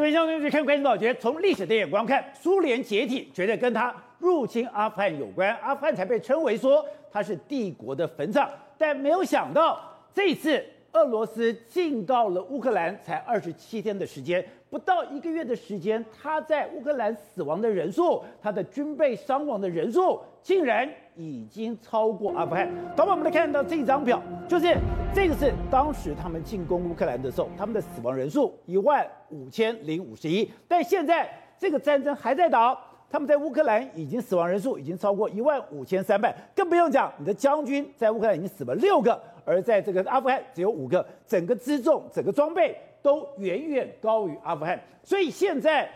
这边相当于看关心宝杰，从历史的眼光看，苏联解体绝对跟他入侵阿富汗有关，阿富汗才被称为说它是帝国的坟场。但没有想到，这次俄罗斯进到了乌克兰，才二十七天的时间，不到一个月的时间，他在乌克兰死亡的人数，他的军备伤亡的人数，竟然已经超过阿富汗。等会我们来看到这张表，就是这个是当时他们进攻乌克兰的时候，他们的死亡人数一万五千零五十一，但现在这个战争还在打。他们在乌克兰已经死亡人数已经超过一万五千三百，更不用讲你的将军在乌克兰已经死了六个，而在这个阿富汗只有五个，整个辎重、整个装备都远远高于阿富汗，所以现在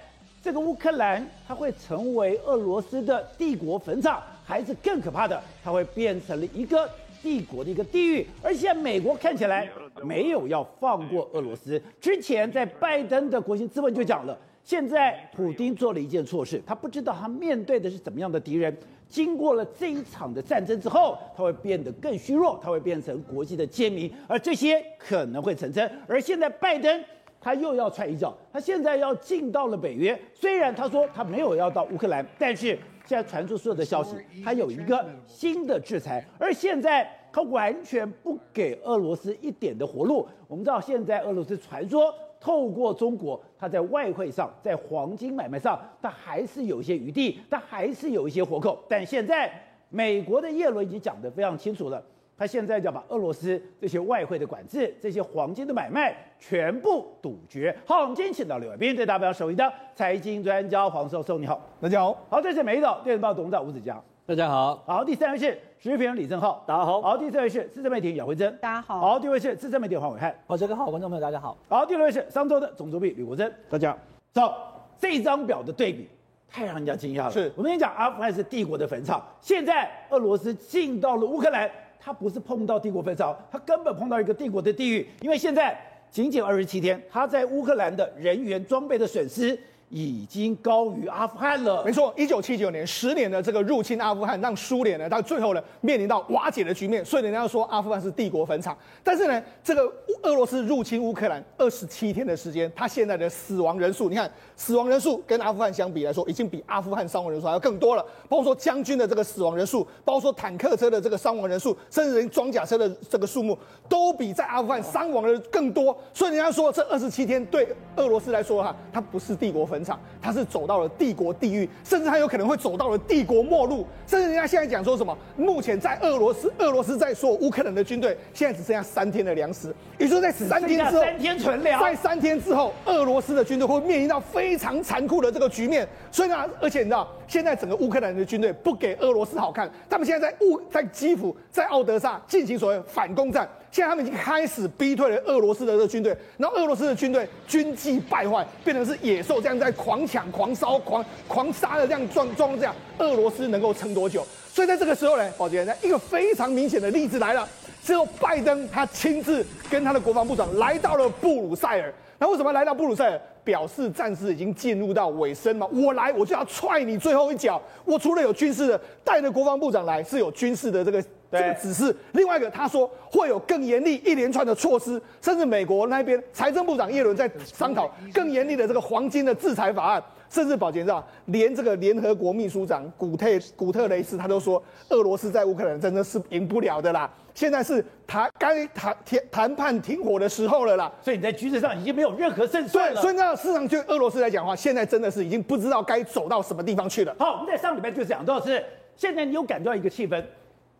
这个乌克兰它会成为俄罗斯的帝国坟场，还是更可怕的，它会变成了一个帝国的一个地狱。而现在美国看起来没有要放过俄罗斯，之前在拜登的国情咨文就讲了。现在普丁做了一件错事，他不知道他面对的是怎么样的敌人。经过了这一场的战争之后，它会变得更虚弱，它会变成国际的奸民，而这些可能会成真。而现在拜登他又要踹一脚，他现在要进到了北约，虽然他说他没有要到乌克兰，但是现在传出所有的消息，他有一个新的制裁，而现在他完全不给俄罗斯一点的活路。我们知道现在俄罗斯传说。透过中国，他在外汇上，在黄金买卖上，他还是有一些余地，他还是有一些活口。但现在，美国的耶伦已经讲得非常清楚了，他现在就要把俄罗斯这些外汇的管制、这些黄金的买卖全部堵绝。好，我们今天请到刘伟斌，对大家首席的财经专家黄教授，你好，大家好。好，这是美丽岛电视报董事长吴子江。大家好，好，第三位是时事评论李正浩，大家好，好，第四位是资深媒体姚慧珍，大家好，好，第五位是资深媒体黄伟汉，好，这个好，观众朋友大家好，好，第六位是商周的总主笔吕国珍，大家。走，这张表的对比太让人家惊讶了，是。我们跟你讲，阿富汗是帝国的坟场，现在俄罗斯进到了乌克兰，他不是碰到帝国坟场，他根本碰到一个帝国的地狱，因为现在仅仅二十七天，他在乌克兰的人员装备的损失。已经高于阿富汗了。没错，一九七九年十年的这个入侵阿富汗，让苏联呢到最后呢面临到瓦解的局面。所以人家说阿富汗是帝国坟场。但是呢，这个俄罗斯入侵乌克兰二十七天的时间，他现在的死亡人数，你看死亡人数跟阿富汗相比来说，已经比阿富汗伤亡人数还要更多了。包括说将军的这个死亡人数，包括说坦克车的这个伤亡人数，甚至连装甲车的这个数目，都比在阿富汗伤亡的更多。所以人家说这二十七天对俄罗斯来说哈，它不是帝国坟场。他是走到了帝国地狱，甚至他有可能会走到了帝国末路。甚至人家现在讲说什么？目前在俄罗斯，俄罗斯在说乌克兰的军队现在只剩下三天的粮食，也就是在三天之后，三天存粮，在三天之后，俄罗斯的军队会面临到非常残酷的这个局面。所以呢，而且你知道，现在整个乌克兰的军队不给俄罗斯好看，他们现在在乌在基辅、在奥德萨进行所谓反攻战。现在他们已经开始逼退了俄罗斯的这个军队，然后俄罗斯的军队军纪败坏，变成是野兽这样在狂抢、狂烧、狂狂杀的这样状状况，这样俄罗斯能够撑多久？所以在这个时候呢，宝杰，一个非常明显的例子来了，之后拜登他亲自跟他的国防部长来到了布鲁塞尔。那为什么来到布鲁塞尔？表示战事已经进入到尾声嘛？我来我就要踹你最后一脚。我除了有军事的，带着国防部长来是有军事的这个这个只是。另外一个他说会有更严厉一连串的措施，甚至美国那边财政部长耶伦在商讨更严厉的这个黄金的制裁法案。甚至宝杰知道，连这个联合国秘书长古特古特雷斯他都说，俄罗斯在乌克兰真的是赢不了的啦。现在是谈该谈谈谈判停火的时候了啦。所以你在局势上已经没有任何胜算了。所以呢，事实上，就俄罗斯来讲的话，现在真的是已经不知道该走到什么地方去了。好，我们在上礼拜就讲到是，现在你有感觉到一个气氛。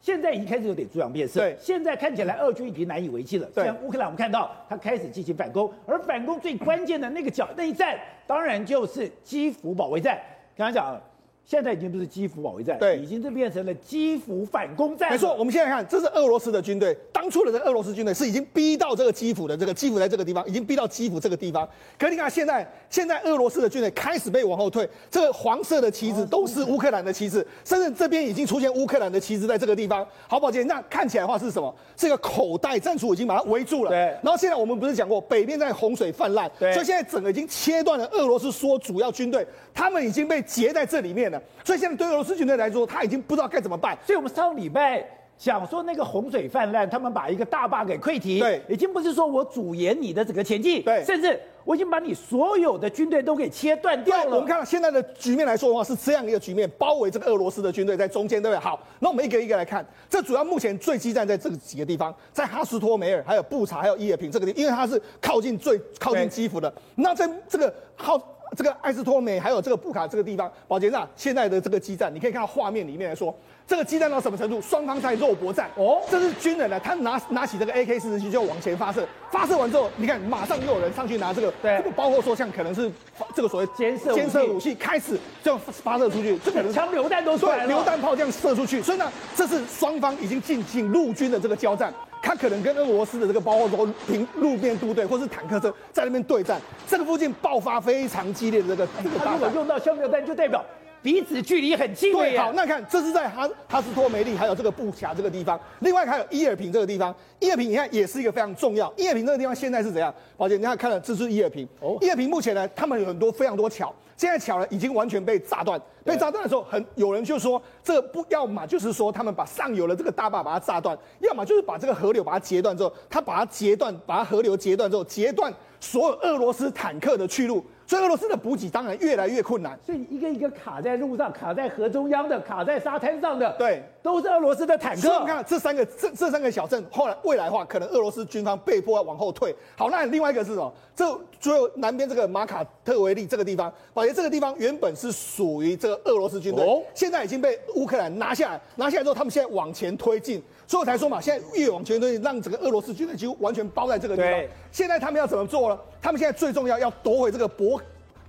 现在已经开始有点猪羊变色。对，现在看起来俄军已经难以为继了。对，像乌克兰，我们看到他开始进行反攻，而反攻最关键的那个角那一战，当然就是基辅保卫战。刚才讲。现在已经不是基辅保卫战，对，已经是变成了基辅反攻战。没错，我们现在看，这是俄罗斯的军队，当初的这个俄罗斯军队是已经逼到这个基辅的这个基辅在这个地方，已经逼到基辅这个地方。可你看现在，现在俄罗斯的军队开始被往后退，这个黄色的旗子都是乌克兰的旗帜，甚至这边已经出现乌克兰的旗帜在这个地方。好，宝杰，那看起来的话是什么？这个口袋战术已经把它围住了。对。然后现在我们不是讲过，北边在洪水泛滥，对。所以现在整个已经切断了俄罗斯说主要军队，他们已经被截在这里面了。所以现在对。俄罗斯军队来说，他已经不知道该怎么办。所以，我们上礼拜讲说那个洪水泛滥，他们把一个大坝给溃堤，对，已经不是说我阻延你的整个前进，对，甚至我已经把你所有的军队都给切断掉了。我们看到现在的局面来说的话，是这样一个局面，包围这个俄罗斯的军队在中间，对不对？好，那我们一个一个来看，这主要目前最激战在这几个地方，在哈斯托梅尔、还有布查、还有伊尔平这个地方，因为它是靠近最靠近基辅的。那在这个好。这个艾斯托美还有这个布卡这个地方，保杰娜现在的这个激战，你可以看到画面里面来说，这个激战到什么程度？双方在肉搏战。哦，这是军人呢，他拿拿起这个 AK 四十七就往前发射，发射完之后，你看马上又有人上去拿这个，对，这个包括说像可能是这个所谓监射监射武器，开始就发射出去，这个 枪榴弹都出来了，榴弹炮这样射出去，所以呢，这是双方已经进行陆军的这个交战。他可能跟俄罗斯的这个包括说平路面部队或是坦克车在那边对战，这个附近爆发非常激烈的这个这个。他如果用到消灭弹，就代表彼此距离很近。对，好，那看这是在哈哈斯托梅利还有这个布卡这个地方，另外还有伊尔平这个地方，伊尔平你看也是一个非常重要。伊尔平这个地方现在是怎样？宝姐，你看看了，这是伊尔平。哦，伊尔平目前呢，他们有很多非常多桥。现在桥呢，已经完全被炸断。被炸断的时候，很有人就说，这不要么就是说他们把上游的这个大坝把它炸断，要么就是把这个河流把它截断之后，他把它截断，把它河流截断之后，截断所有俄罗斯坦克的去路。所以俄罗斯的补给当然越来越困难，所以一个一个卡在路上、卡在河中央的、卡在沙滩上的，对，都是俄罗斯的坦克。所以我们看这三个这这三个小镇，后来未来的话，可能俄罗斯军方被迫要往后退。好，那另外一个是什么？这只有南边这个马卡特维利这个地方，而且这个地方原本是属于这个俄罗斯军队，哦、现在已经被乌克兰拿下来。拿下来之后，他们现在往前推进。所以我才说嘛，现在越往前推进，让整个俄罗斯军队几乎完全包在这个地方。对现在他们要怎么做呢？他们现在最重要要夺回这个博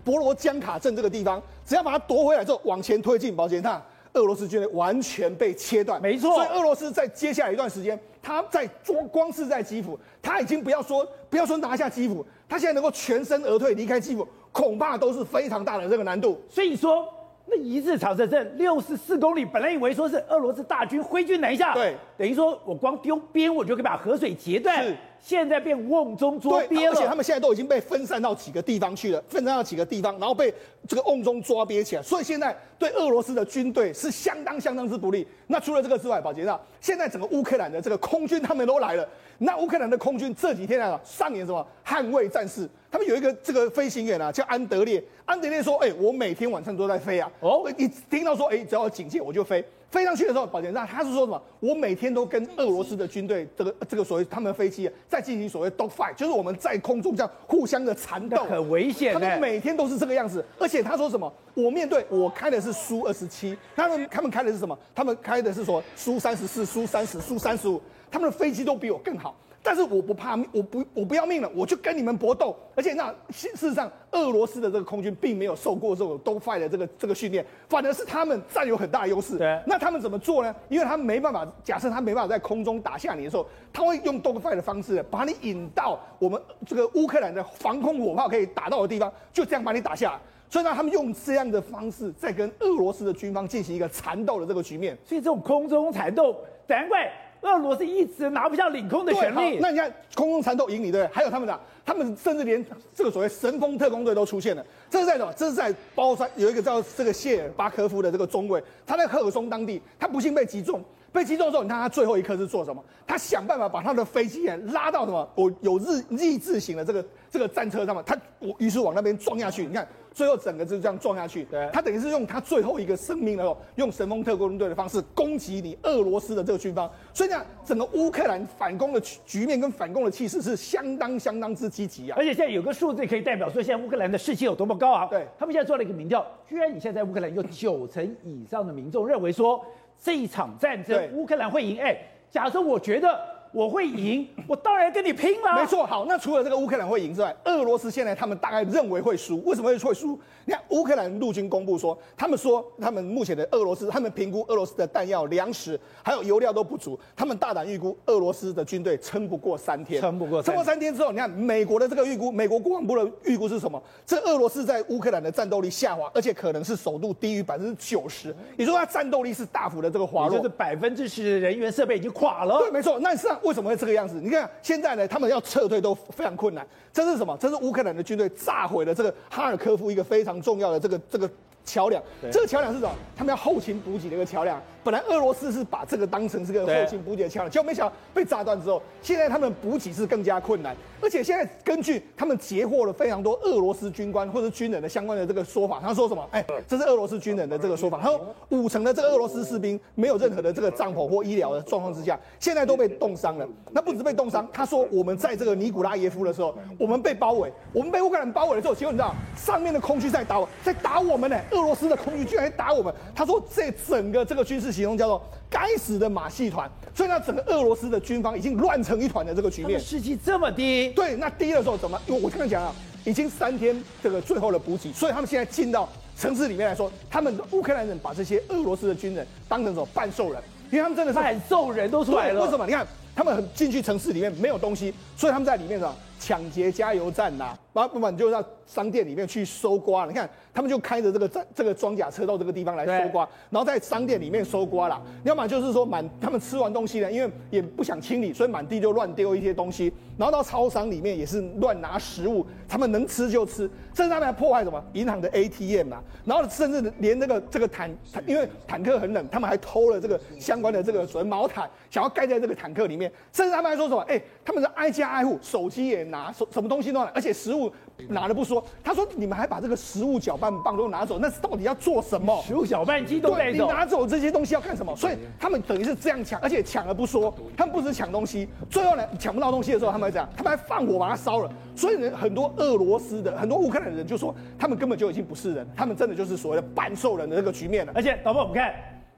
博罗江卡镇这个地方，只要把它夺回来之后，往前推进，保杰，那俄罗斯军队完全被切断。没错。所以俄罗斯在接下来一段时间，他在光光是在基辅，他已经不要说不要说拿下基辅，他现在能够全身而退离开基辅，恐怕都是非常大的这个难度。所以说。那一日长蛇阵六十四公里，本来以为说是俄罗斯大军挥军南下，对，等于说我光丢边我就可以把河水截断，是，现在变瓮中捉鳖了。而且他们现在都已经被分散到几个地方去了，分散到几个地方，然后被这个瓮中抓鳖起来，所以现在对俄罗斯的军队是相当相当之不利。那除了这个之外，宝杰，现在整个乌克兰的这个空军他们都来了。那乌克兰的空军这几天啊，上演什么捍卫战士？他们有一个这个飞行员啊，叫安德烈。安德烈说：“哎、欸，我每天晚上都在飞啊。哦，一听到说，哎、欸，只要有警戒我就飞。飞上去的时候，保田让他是说什么？我每天都跟俄罗斯的军队这个这个所谓他们飞机啊，在进行所谓 dog fight，就是我们在空中这样互相的缠斗，很危险。他们每天都是这个样子。而且他说什么？我面对我开的是苏二十七，他们他们开的是什么？他们开的是说苏三十四、苏三十、苏三十五，他们的飞机都比我更好。”但是我不怕命，我不我不要命了，我就跟你们搏斗。而且那事实上，俄罗斯的这个空军并没有受过这种 dogfight 的这个这个训练，反而是他们占有很大的优势。对，那他们怎么做呢？因为他们没办法，假设他没办法在空中打下你的时候，他会用 dogfight 的方式把你引到我们这个乌克兰的防空火炮可以打到的地方，就这样把你打下来。所以呢，他们用这样的方式在跟俄罗斯的军方进行一个缠斗的这个局面。所以这种空中缠斗，难怪。俄罗斯一直拿不下领空的权利。那你看空中缠斗赢你，对不对？还有他们的，他们甚至连这个所谓神风特工队都出现了。这是在什么？这是在包山有一个叫这个谢尔巴科夫的这个中尉，他在赫尔松当地，他不幸被击中。被击中之后，你看他最后一刻是做什么？他想办法把他的飞机拉到什么？我有日日字形的这个这个战车上面，他我于是往那边撞下去。你看。最后整个就这样撞下去，对，他等于是用他最后一个生命，然后用神风特工队的方式攻击你俄罗斯的这个军方，所以呢，整个乌克兰反攻的局面跟反攻的气势是相当相当之积极啊！而且现在有个数字可以代表说，现在乌克兰的士气有多么高啊。对，他们现在做了一个民调，居然你现在在乌克兰有九成以上的民众认为说这一场战争乌克兰会赢。哎，假设我觉得。我会赢，我当然跟你拼了。没错，好，那除了这个乌克兰会赢之外，俄罗斯现在他们大概认为会输，为什么会会输？你看乌克兰陆军公布说，他们说他们目前的俄罗斯，他们评估俄罗斯的弹药、粮食还有油料都不足，他们大胆预估俄罗斯的军队撑不过三天，撑不过，撑过三天之后，你看美国的这个预估，美国国防部的预估是什么？这俄罗斯在乌克兰的战斗力下滑，而且可能是首度低于百分之九十，也就是说它战斗力是大幅的这个滑落，就是百分之十人员设备已经垮了。对，没错。那实际上为什么会这个样子？你看，现在呢，他们要撤退都非常困难。这是什么？这是乌克兰的军队炸毁了这个哈尔科夫一个非常重要的这个这个桥梁。这个桥梁是什么？他们要后勤补给的一个桥梁。本来俄罗斯是把这个当成是个后勤补给的桥梁，结果没想到被炸断之后，现在他们补给是更加困难。而且现在根据他们截获了非常多俄罗斯军官或者军人的相关的这个说法，他说什么？哎，这是俄罗斯军人的这个说法。他说五成的这个俄罗斯士兵没有任何的这个帐篷或医疗的状况之下，现在都被冻伤了。那不止被冻伤，他说我们在这个尼古拉耶夫的时候，我们被包围，我们被乌克兰包围了之后，结果你知道上面的空军在打我，在打我们呢？俄罗斯的空军居然在打我们。他说这整个这个军事行动叫做该死的马戏团。所以呢，整个俄罗斯的军方已经乱成一团的这个局面，士气这么低。对，那低的时候怎么？因为我刚刚讲了，已经三天这个最后的补给，所以他们现在进到城市里面来说，他们乌克兰人把这些俄罗斯的军人当成什么半兽人？因为他们真的是半兽人都出来了。为什么？你看。他们很进去城市里面没有东西，所以他们在里面什么抢劫加油站呐、啊，然后不然就到商店里面去搜刮。你看，他们就开着这个这这个装甲车到这个地方来搜刮，然后在商店里面搜刮啦。要么就是说满他们吃完东西呢，因为也不想清理，所以满地就乱丢一些东西。然后到超商里面也是乱拿食物，他们能吃就吃，甚至他们还破坏什么银行的 ATM 啊。然后甚至连那个这个坦，因为坦克很冷，他们还偷了这个相关的这个所谓毛毯，想要盖在这个坦克里面。甚至他们还说什么？哎，他们是挨家挨户，手机也拿，什什么东西都拿，而且食物拿了不说，他说你们还把这个食物搅拌棒都拿走，那是到底要做什么？食物搅拌机都带走，你拿走这些东西要干什么？所以他们等于是这样抢，而且抢了不说，他们不止抢东西，最后呢，抢不到东西的时候，他们还这样，他们还放火把它烧了。所以呢，很多俄罗斯的、很多乌克兰的人就说，他们根本就已经不是人，他们真的就是所谓的半兽人的这个局面了。而且，导播，我们看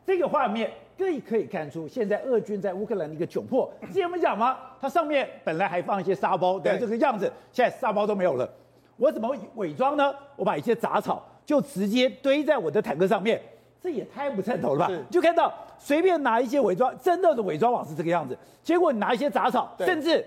这个画面。可以可以看出，现在俄军在乌克兰的一个窘迫。之前我们讲吗？它上面本来还放一些沙包，对，这个样子，现在沙包都没有了。我怎么伪装呢？我把一些杂草就直接堆在我的坦克上面，这也太不称头了吧？就看到随便拿一些伪装，真的的伪装网是这个样子。结果你拿一些杂草，甚至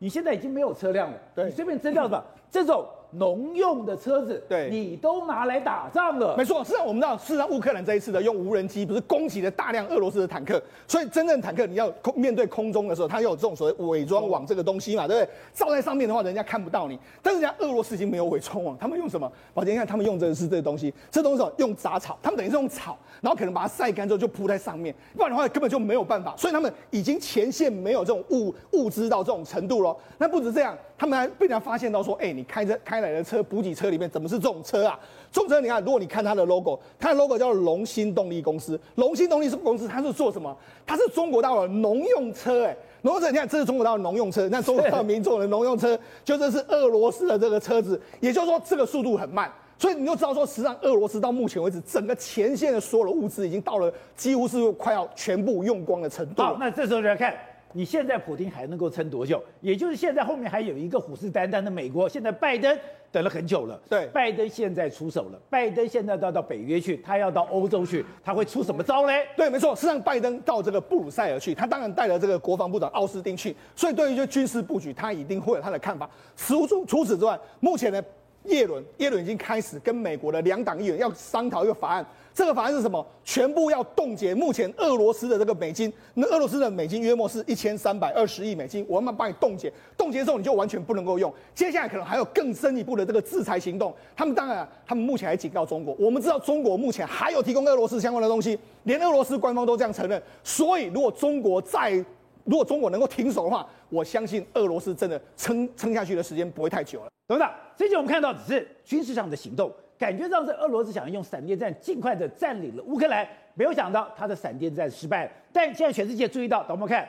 你现在已经没有车辆了，你随便征调吧，这种。农用的车子，对，你都拿来打仗了。没错，事实上我们知道，事实上乌克兰这一次的用无人机不是攻击了大量俄罗斯的坦克，所以真正坦克你要空面对空中的时候，它要有这种所谓伪装网这个东西嘛，对不对？罩在上面的话，人家看不到你。但是人家俄罗斯已经没有伪装网，他们用什么？宝杰，你看他们用的是这个东西，这东西用杂草，他们等于是用草，然后可能把它晒干之后就铺在上面，不然的话根本就没有办法。所以他们已经前线没有这种物物资到这种程度了。那不止这样。他们还被人家发现到说，哎、欸，你开着开来的车补给车里面怎么是这种车啊？这种车你看，如果你看它的 logo，它的 logo 叫龙兴动力公司。龙兴动力是公司它是做什么？它是中国大陆的农用车、哎，农用车，你看这是中国大陆农用车，那中国大陆民众的农用车，就这是俄罗斯的这个车子，也就是说这个速度很慢，所以你就知道说，实际上俄罗斯到目前为止，整个前线的所有的物资已经到了几乎是快要全部用光的程度。好，那这时候就要看。你现在普京还能够撑多久？也就是现在后面还有一个虎视眈眈的美国。现在拜登等了很久了，对，拜登现在出手了。拜登现在都要到北约去，他要到欧洲去，他会出什么招嘞？对，没错，是让拜登到这个布鲁塞尔去，他当然带了这个国防部长奥斯汀去。所以对于这军事布局，他一定会有他的看法。除除除此之外，目前呢，叶伦叶伦已经开始跟美国的两党议员要商讨一个法案。这个法案是什么？全部要冻结目前俄罗斯的这个美金，那俄罗斯的美金约莫是一千三百二十亿美金，我们帮你冻结，冻结之后你就完全不能够用。接下来可能还有更深一步的这个制裁行动。他们当然，他们目前还警告中国，我们知道中国目前还有提供俄罗斯相关的东西，连俄罗斯官方都这样承认。所以如果中国再，如果中国能够停手的话，我相信俄罗斯真的撑撑下去的时间不会太久了。董事长，这集我们看到只是军事上的行动。感觉上是俄罗斯想要用闪电战尽快的占领了乌克兰，没有想到他的闪电战失败了。但现在全世界注意到，等我们看，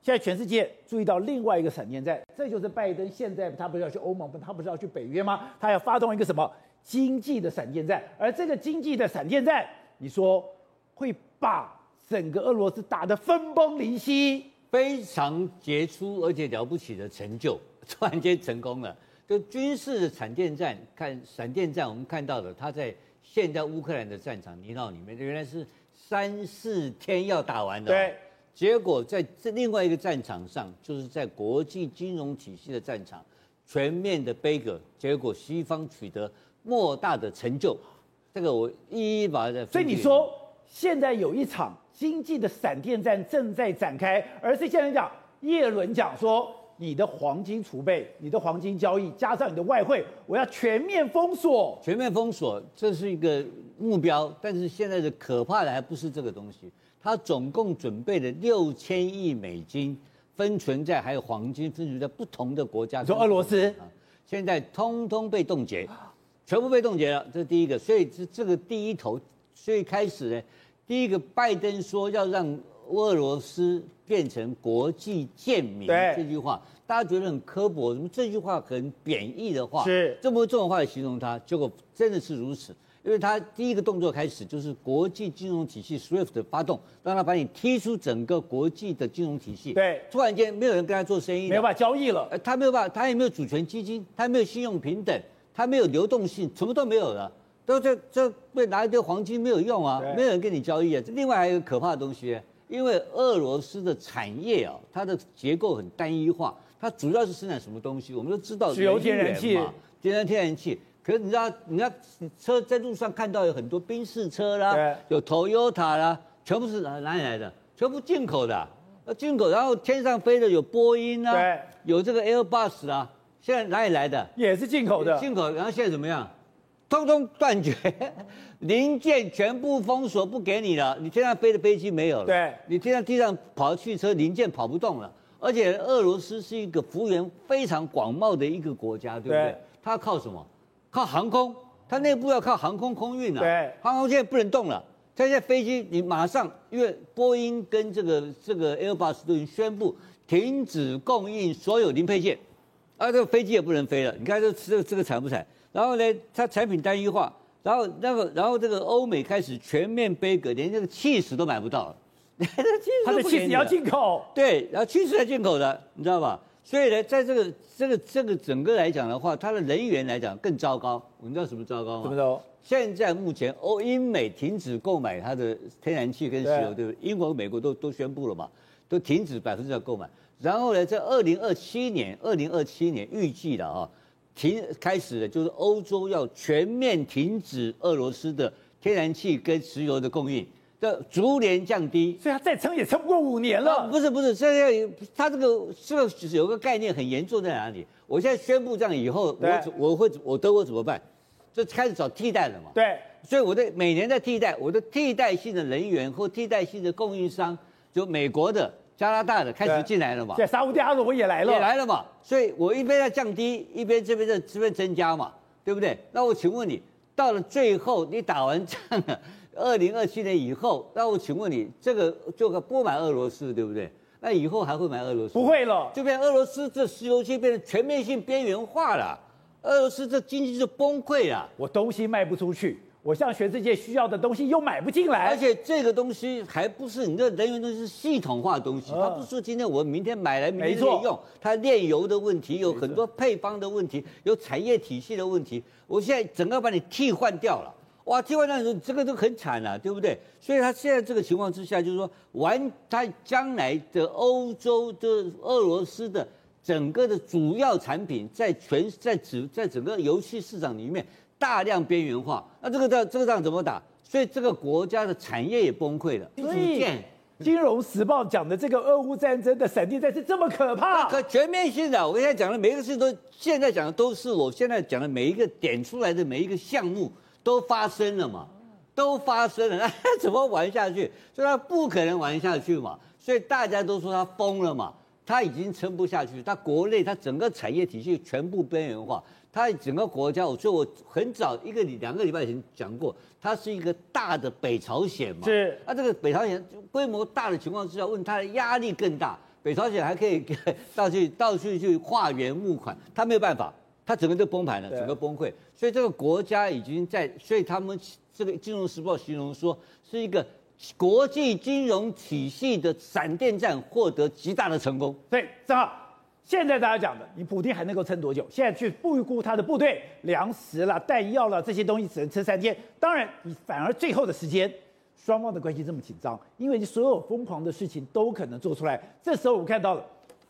现在全世界注意到另外一个闪电战，这就是拜登现在他不是要去欧盟，他不是要去北约吗？他要发动一个什么经济的闪电战？而这个经济的闪电战，你说会把整个俄罗斯打得分崩离析？非常杰出而且了不起的成就，突然间成功了。就军事的闪电战，看闪电战，我们看到的，他在现在乌克兰的战场泥淖里面，原来是三四天要打完的。对，结果在这另外一个战场上，就是在国际金融体系的战场，全面的杯葛，结果西方取得莫大的成就。这个我一一把它。所以你说，现在有一场经济的闪电战正在展开，而是现在讲叶伦讲说。你的黄金储备、你的黄金交易，加上你的外汇，我要全面封锁。全面封锁，这是一个目标。但是现在的可怕的还不是这个东西，他总共准备了六千亿美金，分存在还有黄金分存在不同的国家。你说俄罗斯啊，现在通通被冻结，全部被冻结了。这是第一个，所以这这个第一头，所以开始呢，第一个拜登说要让俄罗斯。变成国际贱民这句话，大家觉得很刻薄，怎么这句话很贬义的话，是这么重的话来形容他，结果真的是如此。因为他第一个动作开始就是国际金融体系 SWIFT 的发动，让他把你踢出整个国际的金融体系。对，突然间没有人跟他做生意，没有办法交易了。呃，他没有办法，他也没有主权基金，他没有信用平等，他没有流动性，什么都没有了。都这这被拿一堆黄金没有用啊，没有人跟你交易啊。另外还有一个可怕的东西。因为俄罗斯的产业啊，它的结构很单一化，它主要是生产什么东西？我们都知道，石油、天然气、天然天然气。可是你知道，你看车在路上看到有很多宾士车啦，有 Toyota 啦，全部是哪哪里来的？全部进口的，啊，进口。然后天上飞的有波音啊，对，有这个 Airbus 啊，现在哪里来的？也是进口的。进口。然后现在怎么样？通通断绝，零件全部封锁，不给你了。你天上飞的飞机没有了，对，你天上地上跑的汽车零件跑不动了。而且俄罗斯是一个幅员非常广袤的一个国家，对不对？它靠什么？靠航空，它内部要靠航空空运啊。对，航空现在不能动了。它现在飞机你马上，因为波音跟这个这个 Airbus 都已经宣布停止供应所有零配件，啊，这个飞机也不能飞了。你看这这个这个惨不惨？然后呢，它产品单一化，然后那个，然后这个欧美开始全面杯葛，连这个起司都买不到了。它的起司要进口，对，然后起司要进口的，你知道吧？所以呢，在这个这个这个整个来讲的话，它的人员来讲更糟糕。我们知道什么糟糕吗？怎么着？现在目前欧英美停止购买它的天然气跟石油，对不对？英国、美国都都宣布了嘛，都停止百分之百购买。然后呢，在二零二七年，二零二七年预计的啊。停开始的就是欧洲要全面停止俄罗斯的天然气跟石油的供应，这逐年降低，所以它再撑也撑不过五年了。不是不是，现在它这个这个有个概念很严重在哪里？我现在宣布这样以后，我我会我德国怎么办？就开始找替代了嘛。对，所以我的每年在替代我的替代性的人员或替代性的供应商，就美国的。加拿大的开始进来了嘛？对，沙乌地阿拉伯也来了，也来了嘛。所以我一边在降低，一边这边在这边增加嘛，对不对？那我请问你，到了最后你打完仗了，二零二七年以后，那我请问你，这个这个不买俄罗斯，对不对？那以后还会买俄罗斯？不会了，就变俄罗斯这石油气变成全面性边缘化了，俄罗斯这经济就崩溃了，我东西卖不出去。我向全世界需要的东西又买不进来，而且这个东西还不是你的能源东西，是系统化的东西。它不是说今天我明天买来明天可以用，它炼油的问题，有很多配方的问题，有产业体系的问题。我现在整个把你替换掉了，哇，替换掉的时候这个都很惨了，对不对？所以它现在这个情况之下，就是说完，它将来的欧洲的俄罗斯的整个的主要产品，在全在整在整个油气市场里面。大量边缘化，那这个仗这个仗怎么打？所以这个国家的产业也崩溃了。所以《金融时报》讲的这个俄乌战争的闪电战是这么可怕，可全面性的。我现在讲的每一个事情都，现在讲的都是我现在讲的每一个点出来的每一个项目都发生了嘛，都发生了，那怎么玩下去？所以他不可能玩下去嘛。所以大家都说他疯了嘛，他已经撑不下去，他国内他整个产业体系全部边缘化。它整个国家，我说我很早一个礼两个礼拜以前讲过，它是一个大的北朝鲜嘛。是。那这个北朝鲜规模大的情况之下，问它的压力更大。北朝鲜还可以到处到处去化缘募款，它没有办法，它整个就崩盘了，整个崩溃。所以这个国家已经在，所以他们这个《金融时报》形容说是一个国际金融体系的闪电战获得极大的成功。对，正好。现在大家讲的，你普丁还能够撑多久？现在去预估他的部队粮食了、弹药了这些东西，只能撑三天。当然，你反而最后的时间，双方的关系这么紧张，因为你所有疯狂的事情都可能做出来。这时候我们看到了，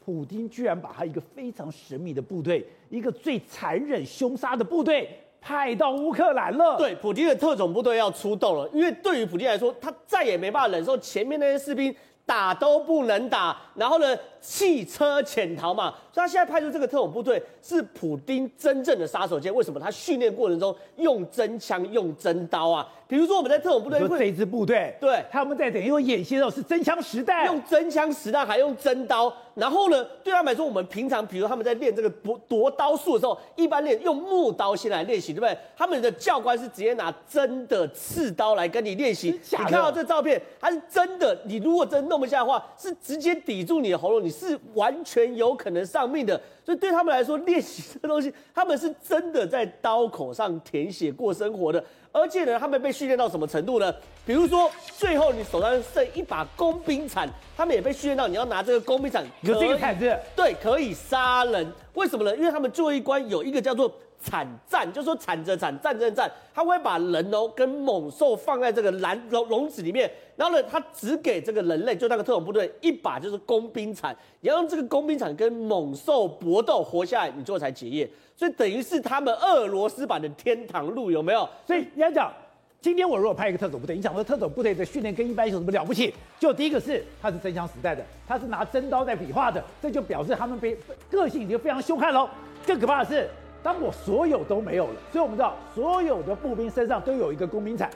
普丁居然把他一个非常神秘的部队，一个最残忍凶杀的部队派到乌克兰了。对，普丁的特种部队要出动了，因为对于普丁来说，他再也没办法忍受前面那些士兵。打都不能打，然后呢，弃车潜逃嘛。所以他现在派出这个特种部队是普丁真正的杀手锏。为什么？他训练过程中用真枪、用真刀啊。比如说我们在特种部队，这一支部队，对，他们在等于演习的时候是真枪实弹，用真枪实弹，还用真刀。然后呢，对他们来说，我们平常比如他们在练这个夺夺刀术的时候，一般练用木刀先来练习，对不对？他们的教官是直接拿真的刺刀来跟你练习。你看到这照片，它是真的。你如果真弄不下的话，是直接抵住你的喉咙，你是完全有可能丧命的。所以对他们来说，练习这东西，他们是真的在刀口上舔血过生活的。而且呢，他们被训练到什么程度呢？比如说，最后你手上剩一把工兵铲，他们也被训练到你要拿这个工兵铲，有这个铲子，对，可以杀人。为什么呢？因为他们最后一关有一个叫做。惨战就说铲着铲，战争战，他会把人哦跟猛兽放在这个篮笼笼子里面，然后呢，他只给这个人类，就那个特种部队一把就是工兵铲，你要用这个工兵铲跟猛兽搏斗活下来，你最后才结业。所以等于是他们俄罗斯版的天堂路，有没有？所以你要讲，今天我如果派一个特种部队，你想说特种部队的训练跟一般有什么了不起？就第一个是他是真枪实弹的，他是拿真刀在比划的，这就表示他们被个性已经非常凶悍喽。更可怕的是。当我所有都没有了，所以我们知道，所有的步兵身上都有一个工兵铲，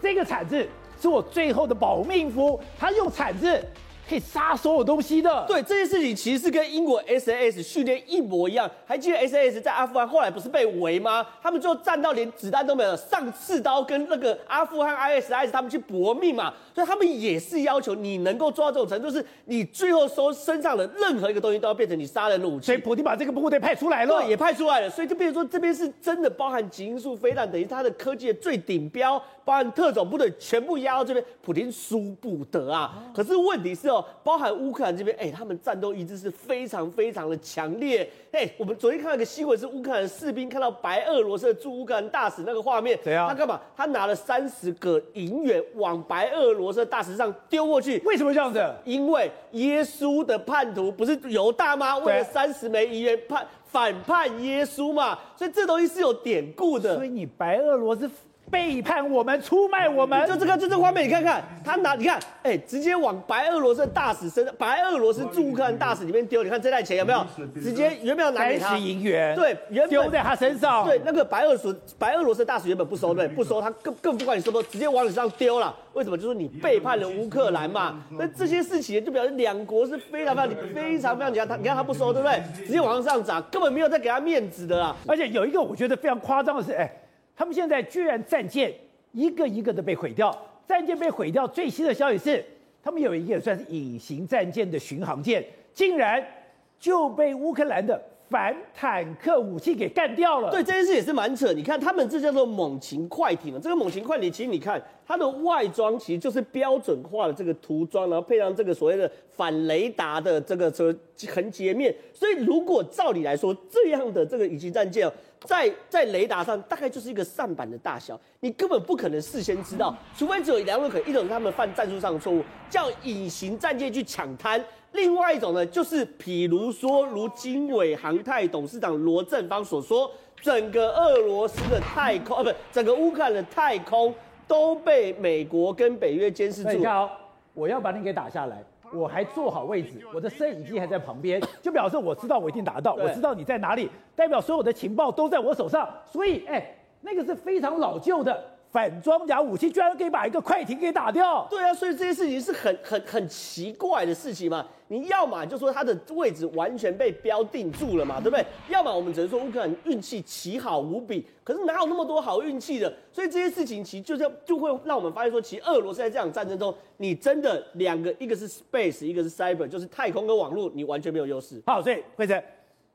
这个铲子是我最后的保命符，他用铲子。可以杀所有东西的，对，这件事情其实是跟英国 SAS 训练一模一样。还记得 SAS 在阿富汗后来不是被围吗？他们最后战到连子弹都没有，上刺刀跟那个阿富汗 ISIS 他们去搏命嘛。所以他们也是要求你能够做到这种程度，就是你最后收身上的任何一个东西都要变成你杀人的武器。所以普京把这个部队派出来了，对，也派出来了。所以就变成说，这边是真的包含极音速飞弹，等于他的科技的最顶标，包含特种部队全部压到这边，普京输不得啊。可是问题是哦，包含乌克兰这边，哎，他们战斗意志是非常非常的强烈。哎，我们昨天看到一个新闻，是乌克兰士兵看到白俄罗斯的驻乌克兰大使那个画面，怎样？他干嘛？他拿了三十个银元往白俄罗斯的大使上丢过去。为什么这样子？因为耶稣的叛徒不是犹大吗？为了三十枚银元叛反叛耶稣嘛，所以这东西是有典故的。所以你白俄罗斯。背叛我们，出卖我们，就这个，就这画面，你看看，他拿，你看，哎、欸，直接往白俄罗斯的大使身上，白俄罗斯驻乌克兰大使里面丢，你看这袋钱有没有？直接原本要拿给他银元，对，丢在他身上，对，那个白俄罗白俄罗斯大使原本不收，对，不收，他更更不管你收不收，直接往你身上丢了。为什么？就是你背叛了乌克兰嘛。那这些事情就表示两国是非常非常非常非常讲他，你看他不收，对不对？直接往上涨，根本没有在给他面子的啦。而且有一个我觉得非常夸张的是，哎，他们现在居然战舰。一个一个的被毁掉，战舰被毁掉。最新的消息是，他们有一个算是隐形战舰的巡航舰，竟然就被乌克兰的反坦克武器给干掉了。对，这件事也是蛮扯。你看，他们这叫做猛禽快艇。这个猛禽快艇，其实你看它的外装，其实就是标准化的这个涂装，然后配上这个所谓的反雷达的这个车横截面。所以，如果照理来说，这样的这个隐形战舰。在在雷达上大概就是一个扇板的大小，你根本不可能事先知道，除非只有两种可能，一种是他们犯战术上的错误，叫隐形战舰去抢滩；另外一种呢，就是譬如说，如经纬航太董事长罗正方所说，整个俄罗斯的太空，啊，不，整个乌克兰的太空都被美国跟北约监视住。你看哦，我要把你给打下来。我还坐好位置，我的摄影机还在旁边，就表示我知道我一定打得到，我知道你在哪里，代表所有的情报都在我手上，所以哎，那个是非常老旧的。反装甲武器居然可以把一个快艇给打掉？对啊，所以这些事情是很很很奇怪的事情嘛。你要么就说它的位置完全被标定住了嘛，对不对？要么我们只能说乌克兰运气奇好无比。可是哪有那么多好运气的？所以这些事情其实就是就会让我们发现说，其实俄罗斯在这场战争中，你真的两个，一个是 space，一个是 cyber，就是太空跟网络，你完全没有优势。好，所以惠贞，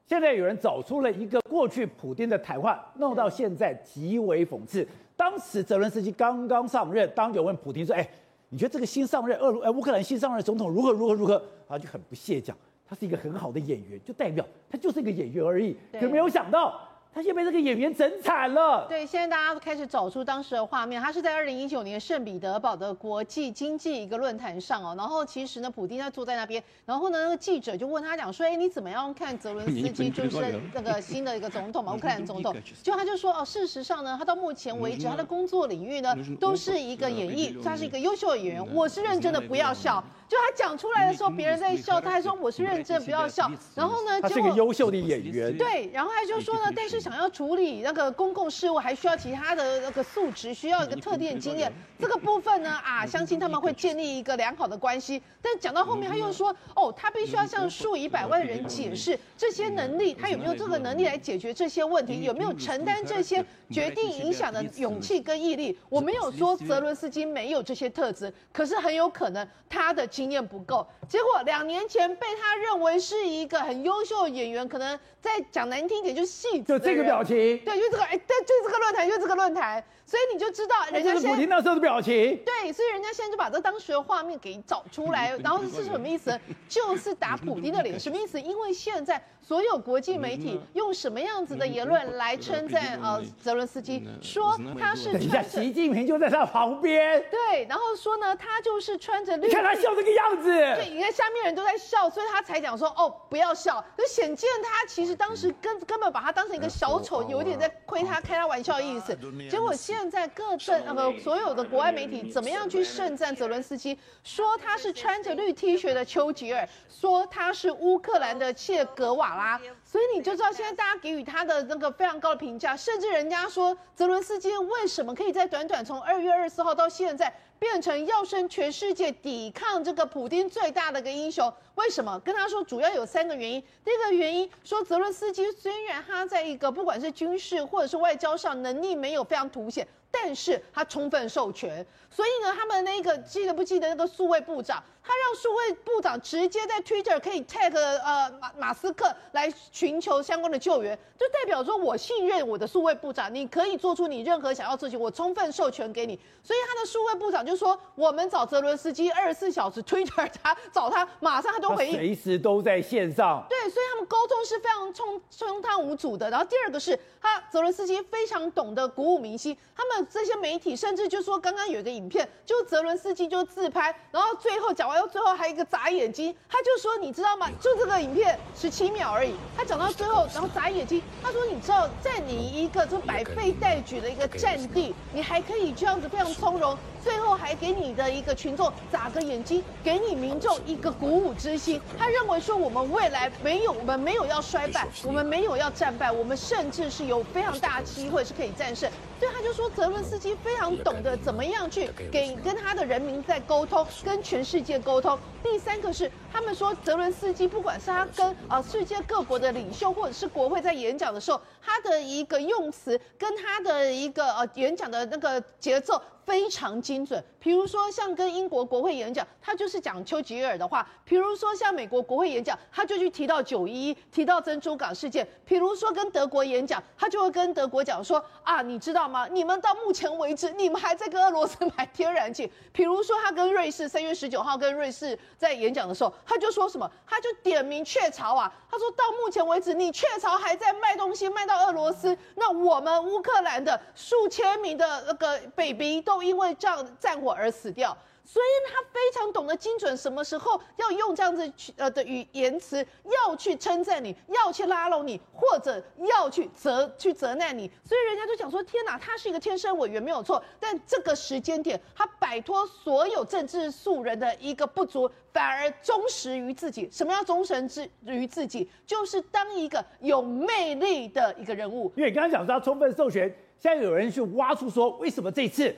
现在有人找出了一个过去普丁的谈话，弄到现在极为讽刺。当时泽伦斯基刚刚上任，当有问普京说：“哎，你觉得这个新上任俄罗，呃乌克兰新上任总统如何如何如何？”啊就很不屑讲，他是一个很好的演员，就代表他就是一个演员而已。可没有想到，他现在被这个演员整惨了。对，现在大家都开始找出当时的画面。他是在二零一九年圣彼得堡的国际经济一个论坛上哦，然后其实呢，普丁他坐在那边，然后呢，那个记者就问他讲说，哎，你怎么样看泽伦斯基 就是那个新的一个总统嘛，乌克兰总统？就他就说哦，事实上呢，他到目前为止他的工作领域呢都是一个演艺，他是一个优秀的演员。我是认真的，不要笑。就他讲出来的时候，别人在笑，他还说我是认真，不要笑。然后呢，他是个优秀的演员。对，然后他就说呢，但是想要处理那个公共事务，还需要其他的那个素质，需要一个特定经验。这个部分呢，啊，相信他们会建立一个良好的关系。但讲到后面，他又说，哦，他必须要向数以百万人解释这些能力，他有没有这个能力来解决这些问题，有没有承担这些决定影响的勇气跟毅力。我没有说泽伦斯基没有这些特质，可是很有可能他的。经验不够，结果两年前被他认为是一个很优秀的演员，可能再讲难听点就是戏子，就这个表情，对，就这个，哎，对，就这个论坛，就这个论坛，所以你就知道人家现在普丁那时候的表情，对，所以人家现在就把这当时的画面给找出来，然后是什么意思？就是打普丁的脸，什么意思？因为现在所有国际媒体 用什么样子的言论来称赞呃泽伦斯基，说他是等一下，习近平就在他旁边，对，然后说呢，他就是穿着绿，你看他笑这个样子，对，你看下面人都在笑，所以他才讲说哦，不要笑，就显见他其实当时根根本把他当成一个小丑，有点在亏他开他玩笑的意思。结果现在各政那个所有的国外媒体怎么样去盛赞泽伦斯基，说他是穿着绿 T 恤的丘吉尔，说他是乌克兰的切格瓦拉，所以你就知道现在大家给予他的那个非常高的评价，甚至人家说泽伦斯基为什么可以在短短从二月二十四号到现在。变成要升全世界抵抗这个普丁最大的一个英雄，为什么？跟他说主要有三个原因。第一个原因说，泽伦斯基虽然他在一个不管是军事或者是外交上能力没有非常凸显，但是他充分授权。所以呢，他们那个记得不记得那个数位部长？他让数位部长直接在 Twitter 可以 tag 呃马马斯克来寻求相关的救援，就代表说我信任我的数位部长，你可以做出你任何想要事情，我充分授权给你。所以他的数位部长就说，我们找泽伦斯基二十四小时 Twitter 他找他，马上他都回应，随时都在线上。对，所以他们沟通是非常充充汤无阻的。然后第二个是他泽伦斯基非常懂得鼓舞民心，他们这些媒体甚至就说刚刚有一个影片，就泽伦斯基就自拍，然后最后讲。完，又最后还有一个眨眼睛，他就说：“你知道吗？就这个影片十七秒而已。”他讲到最后，然后眨眼睛，他说：“你知道，在你一个这百废待举的一个战地，你还可以这样子非常从容。”最后还给你的一个群众眨个眼睛，给你民众一个鼓舞之心。他认为说，我们未来没有，我们没有要衰败，我们没有要战败，我们甚至是有非常大的机会是可以战胜。所以他就说，泽泽伦斯基非常懂得怎么样去给跟他的人民在沟通，跟全世界沟通。第三个是，他们说泽伦斯基不管是他跟啊世界各国的领袖或者是国会在演讲的时候，他的一个用词跟他的一个呃演讲的那个节奏。非常精准，比如说像跟英国国会演讲，他就是讲丘吉尔的话；比如说像美国国会演讲，他就去提到九一一，提到珍珠港事件；比如说跟德国演讲，他就会跟德国讲说啊，你知道吗？你们到目前为止，你们还在跟俄罗斯买天然气。比如说他跟瑞士三月十九号跟瑞士在演讲的时候，他就说什么？他就点名雀巢啊，他说到目前为止，你雀巢还在卖东西卖到到俄罗斯，那我们乌克兰的数千名的那个 baby 都。因为这样战火而死掉，所以他非常懂得精准，什么时候要用这样子去呃的语言词，要去称赞你，要去拉拢你，或者要去责去责难你。所以人家就讲说：天哪，他是一个天生委员没有错，但这个时间点，他摆脱所有政治素人的一个不足，反而忠实于自己。什么叫忠诚之于自己？就是当一个有魅力的一个人物。因为刚刚讲说他充分授权，现在有人去挖出说，为什么这次？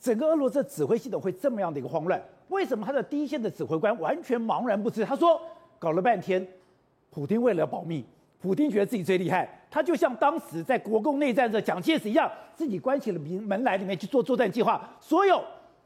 整个俄罗斯的指挥系统会这么样的一个慌乱？为什么他的第一线的指挥官完全茫然不知？他说搞了半天，普京为了保密，普京觉得自己最厉害，他就像当时在国共内战的蒋介石一样，自己关起了门门来里面去做作战计划。所有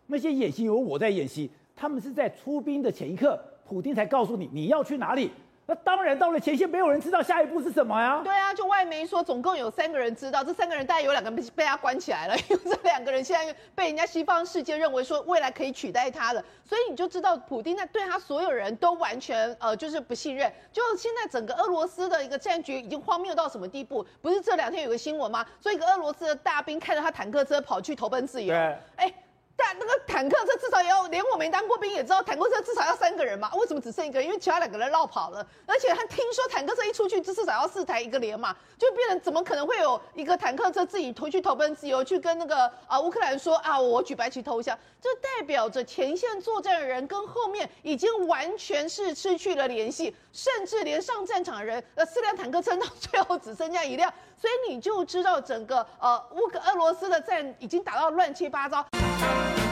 那些演习有我在演习，他们是在出兵的前一刻，普京才告诉你你要去哪里。那当然到了前线，没有人知道下一步是什么呀。对啊，就外媒说总共有三个人知道，这三个人大概有两个被被他关起来了，因 为这两个人现在被人家西方世界认为说未来可以取代他了，所以你就知道普丁在对他所有人都完全呃就是不信任。就现在整个俄罗斯的一个战局已经荒谬到什么地步？不是这两天有个新闻吗？说一个俄罗斯的大兵开着他坦克车跑去投奔自由。对，哎。但那个坦克车至少也要，连我没当过兵也知道，坦克车至少要三个人嘛。为什么只剩一个人？因为其他两个人落跑了。而且他听说坦克车一出去，至少要四台一个连嘛，就变成怎么可能会有一个坦克车自己回去投奔自由，去跟那个啊乌克兰说啊，我举白旗投降？这代表着前线作战的人跟后面已经完全是失去了联系，甚至连上战场的人，呃，四辆坦克车到最后只剩下一辆，所以你就知道整个呃乌克俄罗斯的战已经打到乱七八糟。Bye.